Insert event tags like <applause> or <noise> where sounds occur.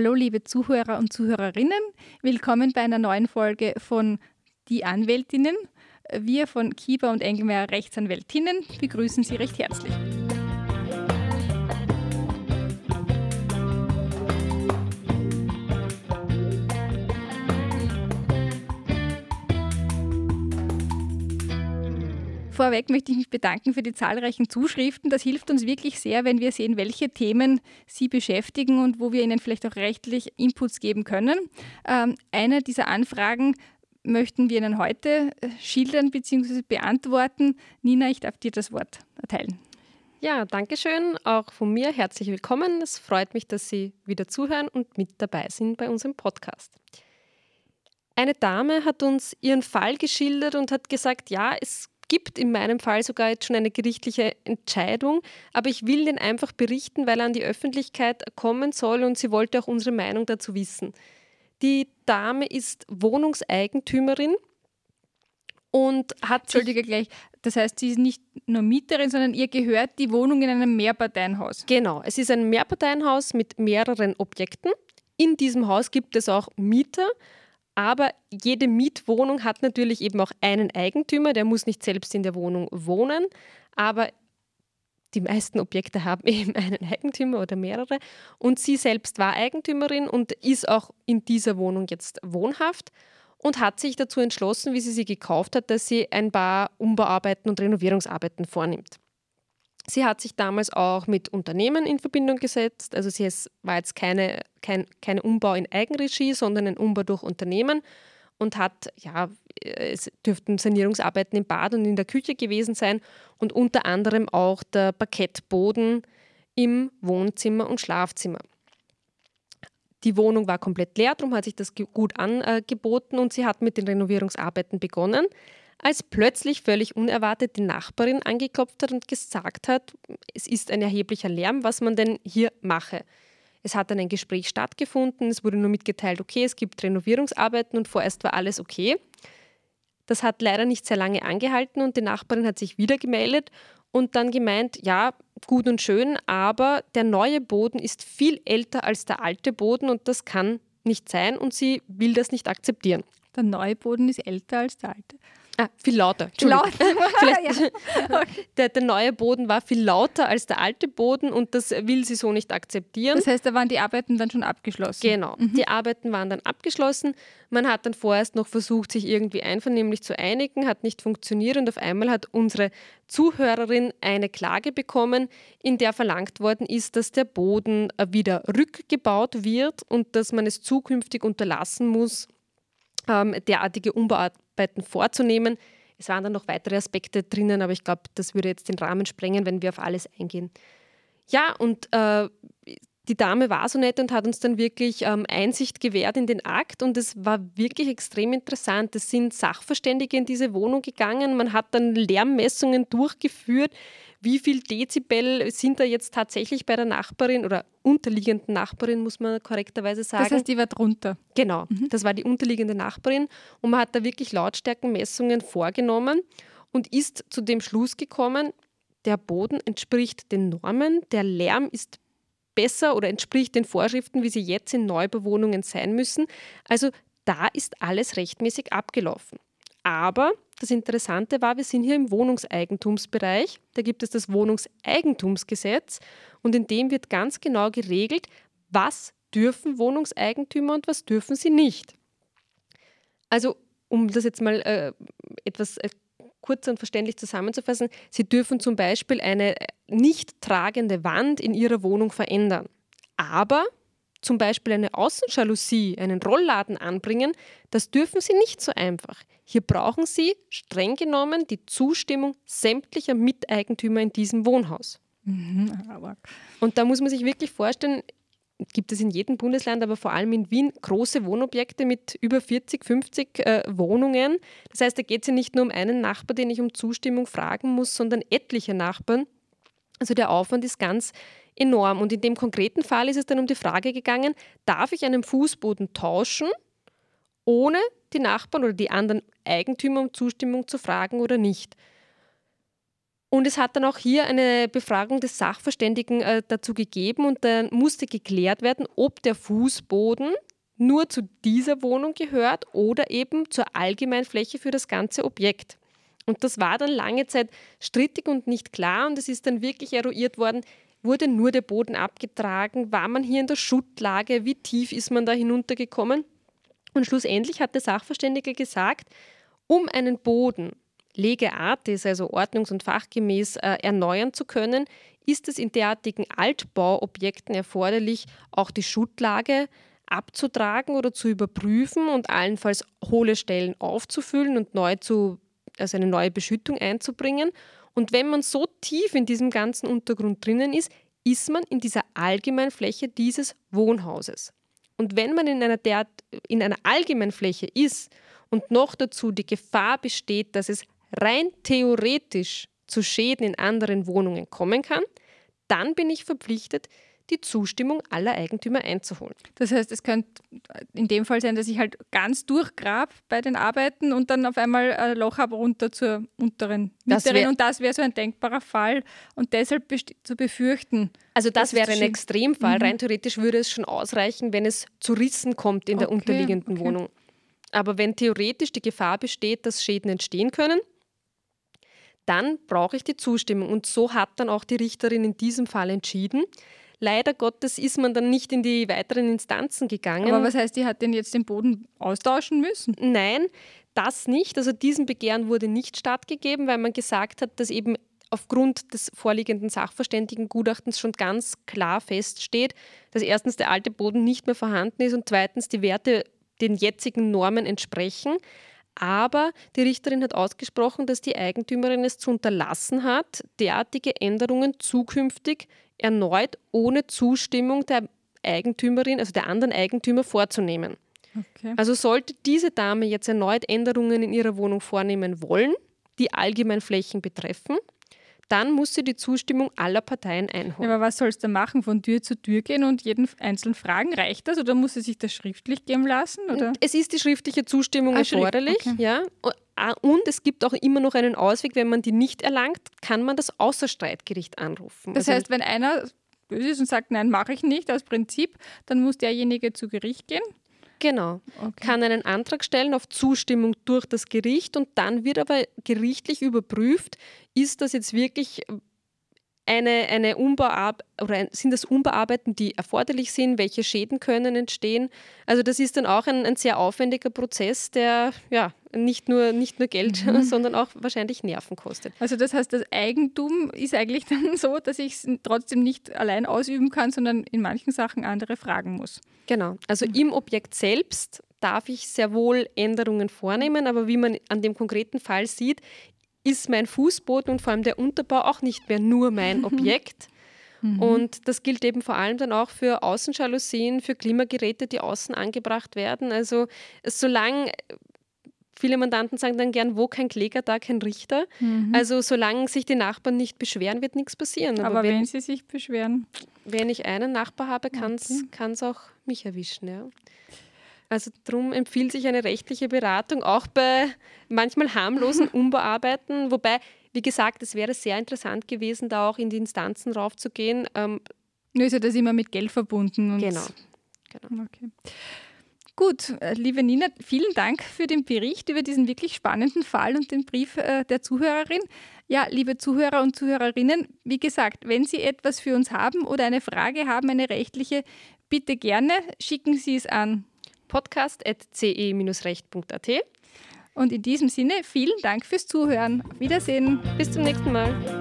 Hallo liebe Zuhörer und Zuhörerinnen, willkommen bei einer neuen Folge von Die Anwältinnen. Wir von Kieber und Engelmeier Rechtsanwältinnen begrüßen Sie recht herzlich. Vorweg möchte ich mich bedanken für die zahlreichen Zuschriften. Das hilft uns wirklich sehr, wenn wir sehen, welche Themen Sie beschäftigen und wo wir Ihnen vielleicht auch rechtlich Inputs geben können. Ähm, eine dieser Anfragen möchten wir Ihnen heute äh, schildern bzw. beantworten. Nina, ich darf dir das Wort erteilen. Ja, danke schön. Auch von mir herzlich willkommen. Es freut mich, dass Sie wieder zuhören und mit dabei sind bei unserem Podcast. Eine Dame hat uns ihren Fall geschildert und hat gesagt, ja, es gibt in meinem Fall sogar jetzt schon eine gerichtliche Entscheidung, aber ich will den einfach berichten, weil er an die Öffentlichkeit kommen soll und sie wollte auch unsere Meinung dazu wissen. Die Dame ist Wohnungseigentümerin und hat. Entschuldige gleich, das heißt, sie ist nicht nur Mieterin, sondern ihr gehört die Wohnung in einem Mehrparteienhaus. Genau, es ist ein Mehrparteienhaus mit mehreren Objekten. In diesem Haus gibt es auch Mieter aber jede Mietwohnung hat natürlich eben auch einen Eigentümer, der muss nicht selbst in der Wohnung wohnen, aber die meisten Objekte haben <laughs> eben einen Eigentümer oder mehrere. Und sie selbst war Eigentümerin und ist auch in dieser Wohnung jetzt wohnhaft und hat sich dazu entschlossen, wie sie sie gekauft hat, dass sie ein paar Umbauarbeiten und Renovierungsarbeiten vornimmt. Sie hat sich damals auch mit Unternehmen in Verbindung gesetzt. Also sie war jetzt keine, kein, kein Umbau in Eigenregie, sondern ein Umbau durch Unternehmen und hat, ja, es dürften Sanierungsarbeiten im Bad und in der Küche gewesen sein und unter anderem auch der Parkettboden im Wohnzimmer und Schlafzimmer. Die Wohnung war komplett leer, darum hat sich das gut angeboten und sie hat mit den Renovierungsarbeiten begonnen als plötzlich völlig unerwartet die Nachbarin angeklopft hat und gesagt hat, es ist ein erheblicher Lärm, was man denn hier mache. Es hat dann ein Gespräch stattgefunden, es wurde nur mitgeteilt, okay, es gibt Renovierungsarbeiten und vorerst war alles okay. Das hat leider nicht sehr lange angehalten und die Nachbarin hat sich wieder gemeldet und dann gemeint, ja, gut und schön, aber der neue Boden ist viel älter als der alte Boden und das kann nicht sein und sie will das nicht akzeptieren. Der neue Boden ist älter als der alte. Ah, viel lauter. Lauter. <laughs> Vielleicht, ja. der, der, neue Boden war viel lauter als der alte Boden und das will sie so nicht akzeptieren. Das heißt, da waren die Arbeiten dann schon abgeschlossen. Genau, mhm. die Arbeiten waren dann abgeschlossen. Man hat dann vorerst noch versucht, sich irgendwie einvernehmlich zu einigen, hat nicht funktioniert und auf einmal hat unsere Zuhörerin eine Klage bekommen, in der verlangt worden ist, dass der Boden wieder rückgebaut wird und dass man es zukünftig unterlassen muss, ähm, derartige Umbauarbeiten vorzunehmen. Es waren dann noch weitere Aspekte drinnen, aber ich glaube, das würde jetzt den Rahmen sprengen, wenn wir auf alles eingehen. Ja, und äh, die Dame war so nett und hat uns dann wirklich ähm, Einsicht gewährt in den Akt und es war wirklich extrem interessant. Es sind Sachverständige in diese Wohnung gegangen, man hat dann Lärmmessungen durchgeführt, wie viel Dezibel sind da jetzt tatsächlich bei der Nachbarin oder unterliegenden Nachbarin, muss man korrekterweise sagen. Das heißt, die war drunter. Genau, mhm. das war die unterliegende Nachbarin und man hat da wirklich Lautstärkenmessungen vorgenommen und ist zu dem Schluss gekommen, der Boden entspricht den Normen, der Lärm ist besser oder entspricht den Vorschriften, wie sie jetzt in Neubewohnungen sein müssen. Also da ist alles rechtmäßig abgelaufen. Aber das Interessante war, wir sind hier im Wohnungseigentumsbereich. Da gibt es das Wohnungseigentumsgesetz und in dem wird ganz genau geregelt, was dürfen Wohnungseigentümer und was dürfen sie nicht. Also um das jetzt mal äh, etwas äh, kurz und verständlich zusammenzufassen, Sie dürfen zum Beispiel eine nicht tragende Wand in Ihrer Wohnung verändern. Aber zum Beispiel eine Außenjalousie, einen Rollladen anbringen, das dürfen Sie nicht so einfach. Hier brauchen Sie streng genommen die Zustimmung sämtlicher Miteigentümer in diesem Wohnhaus. Mhm, und da muss man sich wirklich vorstellen, gibt es in jedem Bundesland, aber vor allem in Wien, große Wohnobjekte mit über 40, 50 äh, Wohnungen. Das heißt, da geht es ja nicht nur um einen Nachbar, den ich um Zustimmung fragen muss, sondern etliche Nachbarn. Also der Aufwand ist ganz enorm. Und in dem konkreten Fall ist es dann um die Frage gegangen, darf ich einen Fußboden tauschen, ohne die Nachbarn oder die anderen Eigentümer um Zustimmung zu fragen oder nicht? Und es hat dann auch hier eine Befragung des Sachverständigen äh, dazu gegeben und dann musste geklärt werden, ob der Fußboden nur zu dieser Wohnung gehört oder eben zur Allgemeinfläche für das ganze Objekt. Und das war dann lange Zeit strittig und nicht klar und es ist dann wirklich eruiert worden, wurde nur der Boden abgetragen, war man hier in der Schuttlage, wie tief ist man da hinuntergekommen? Und schlussendlich hat der Sachverständige gesagt, um einen Boden lege artis, also ordnungs- und fachgemäß, äh, erneuern zu können, ist es in derartigen Altbauobjekten erforderlich, auch die Schuttlage abzutragen oder zu überprüfen und allenfalls hohle Stellen aufzufüllen und neu zu, also eine neue Beschüttung einzubringen. Und wenn man so tief in diesem ganzen Untergrund drinnen ist, ist man in dieser Allgemeinfläche dieses Wohnhauses. Und wenn man in einer, derart, in einer Allgemeinfläche ist und noch dazu die Gefahr besteht, dass es rein theoretisch zu Schäden in anderen Wohnungen kommen kann, dann bin ich verpflichtet, die Zustimmung aller Eigentümer einzuholen. Das heißt, es könnte in dem Fall sein, dass ich halt ganz durchgrab bei den Arbeiten und dann auf einmal ein Loch habe runter zur unteren Mieterin und das wäre so ein denkbarer Fall und deshalb zu befürchten. Also das wäre ein Extremfall. Mhm. Rein theoretisch würde es schon ausreichen, wenn es zu Rissen kommt in der unterliegenden okay. Wohnung. Aber wenn theoretisch die Gefahr besteht, dass Schäden entstehen können, dann brauche ich die Zustimmung. Und so hat dann auch die Richterin in diesem Fall entschieden. Leider Gottes ist man dann nicht in die weiteren Instanzen gegangen. Aber was heißt, die hat denn jetzt den Boden austauschen müssen? Nein, das nicht. Also diesem Begehren wurde nicht stattgegeben, weil man gesagt hat, dass eben aufgrund des vorliegenden Sachverständigengutachtens schon ganz klar feststeht, dass erstens der alte Boden nicht mehr vorhanden ist und zweitens die Werte den jetzigen Normen entsprechen. Aber die Richterin hat ausgesprochen, dass die Eigentümerin es zu unterlassen hat, derartige Änderungen zukünftig erneut ohne Zustimmung der Eigentümerin, also der anderen Eigentümer vorzunehmen. Okay. Also sollte diese Dame jetzt erneut Änderungen in ihrer Wohnung vornehmen wollen, die allgemein Flächen betreffen, dann muss sie die Zustimmung aller Parteien einholen. Ja, aber was soll es da machen? Von Tür zu Tür gehen und jeden einzelnen fragen? Reicht das oder muss sie sich das schriftlich geben lassen? Oder? Es ist die schriftliche Zustimmung ah, erforderlich. Okay. Ja. Ah, und es gibt auch immer noch einen Ausweg, wenn man die nicht erlangt, kann man das Außerstreitgericht anrufen. Das also heißt, wenn einer böse ist und sagt, nein, mache ich nicht aus Prinzip, dann muss derjenige zu Gericht gehen? Genau. Okay. Kann einen Antrag stellen auf Zustimmung durch das Gericht und dann wird aber gerichtlich überprüft, ist das jetzt wirklich eine, eine Umbauab oder sind das Umbauarbeiten, die erforderlich sind? Welche Schäden können entstehen? Also das ist dann auch ein, ein sehr aufwendiger Prozess, der ja nicht nur, nicht nur Geld, mhm. <laughs> sondern auch wahrscheinlich Nerven kostet. Also das heißt, das Eigentum ist eigentlich dann <laughs> so, dass ich es trotzdem nicht allein ausüben kann, sondern in manchen Sachen andere fragen muss. Genau. Also mhm. im Objekt selbst darf ich sehr wohl Änderungen vornehmen, aber wie man an dem konkreten Fall sieht, ist mein Fußboden und vor allem der Unterbau auch nicht mehr nur mein <laughs> Objekt. Mhm. Und das gilt eben vor allem dann auch für Außenjalousien, für Klimageräte, die außen angebracht werden. Also solange Viele Mandanten sagen dann gern, wo kein Kläger, da kein Richter. Mhm. Also solange sich die Nachbarn nicht beschweren, wird nichts passieren. Aber, Aber wenn, wenn, sie sich beschweren? Wenn ich einen Nachbar habe, kann es okay. auch mich erwischen. Ja. Also darum empfiehlt sich eine rechtliche Beratung, auch bei manchmal harmlosen <laughs> Umbauarbeiten. Wobei, wie gesagt, es wäre sehr interessant gewesen, da auch in die Instanzen raufzugehen. Ähm, Nur ist ja das immer mit Geld verbunden. genau. genau. Okay. Gut, äh, liebe Nina, vielen Dank für den Bericht über diesen wirklich spannenden Fall und den Brief äh, der Zuhörerin. Ja, liebe Zuhörer und Zuhörerinnen, wie gesagt, wenn Sie etwas für uns haben oder eine Frage haben, eine rechtliche, bitte gerne schicken Sie es an podcast.ce-recht.at. Und in diesem Sinne vielen Dank fürs Zuhören. Auf Wiedersehen. Bis zum nächsten Mal.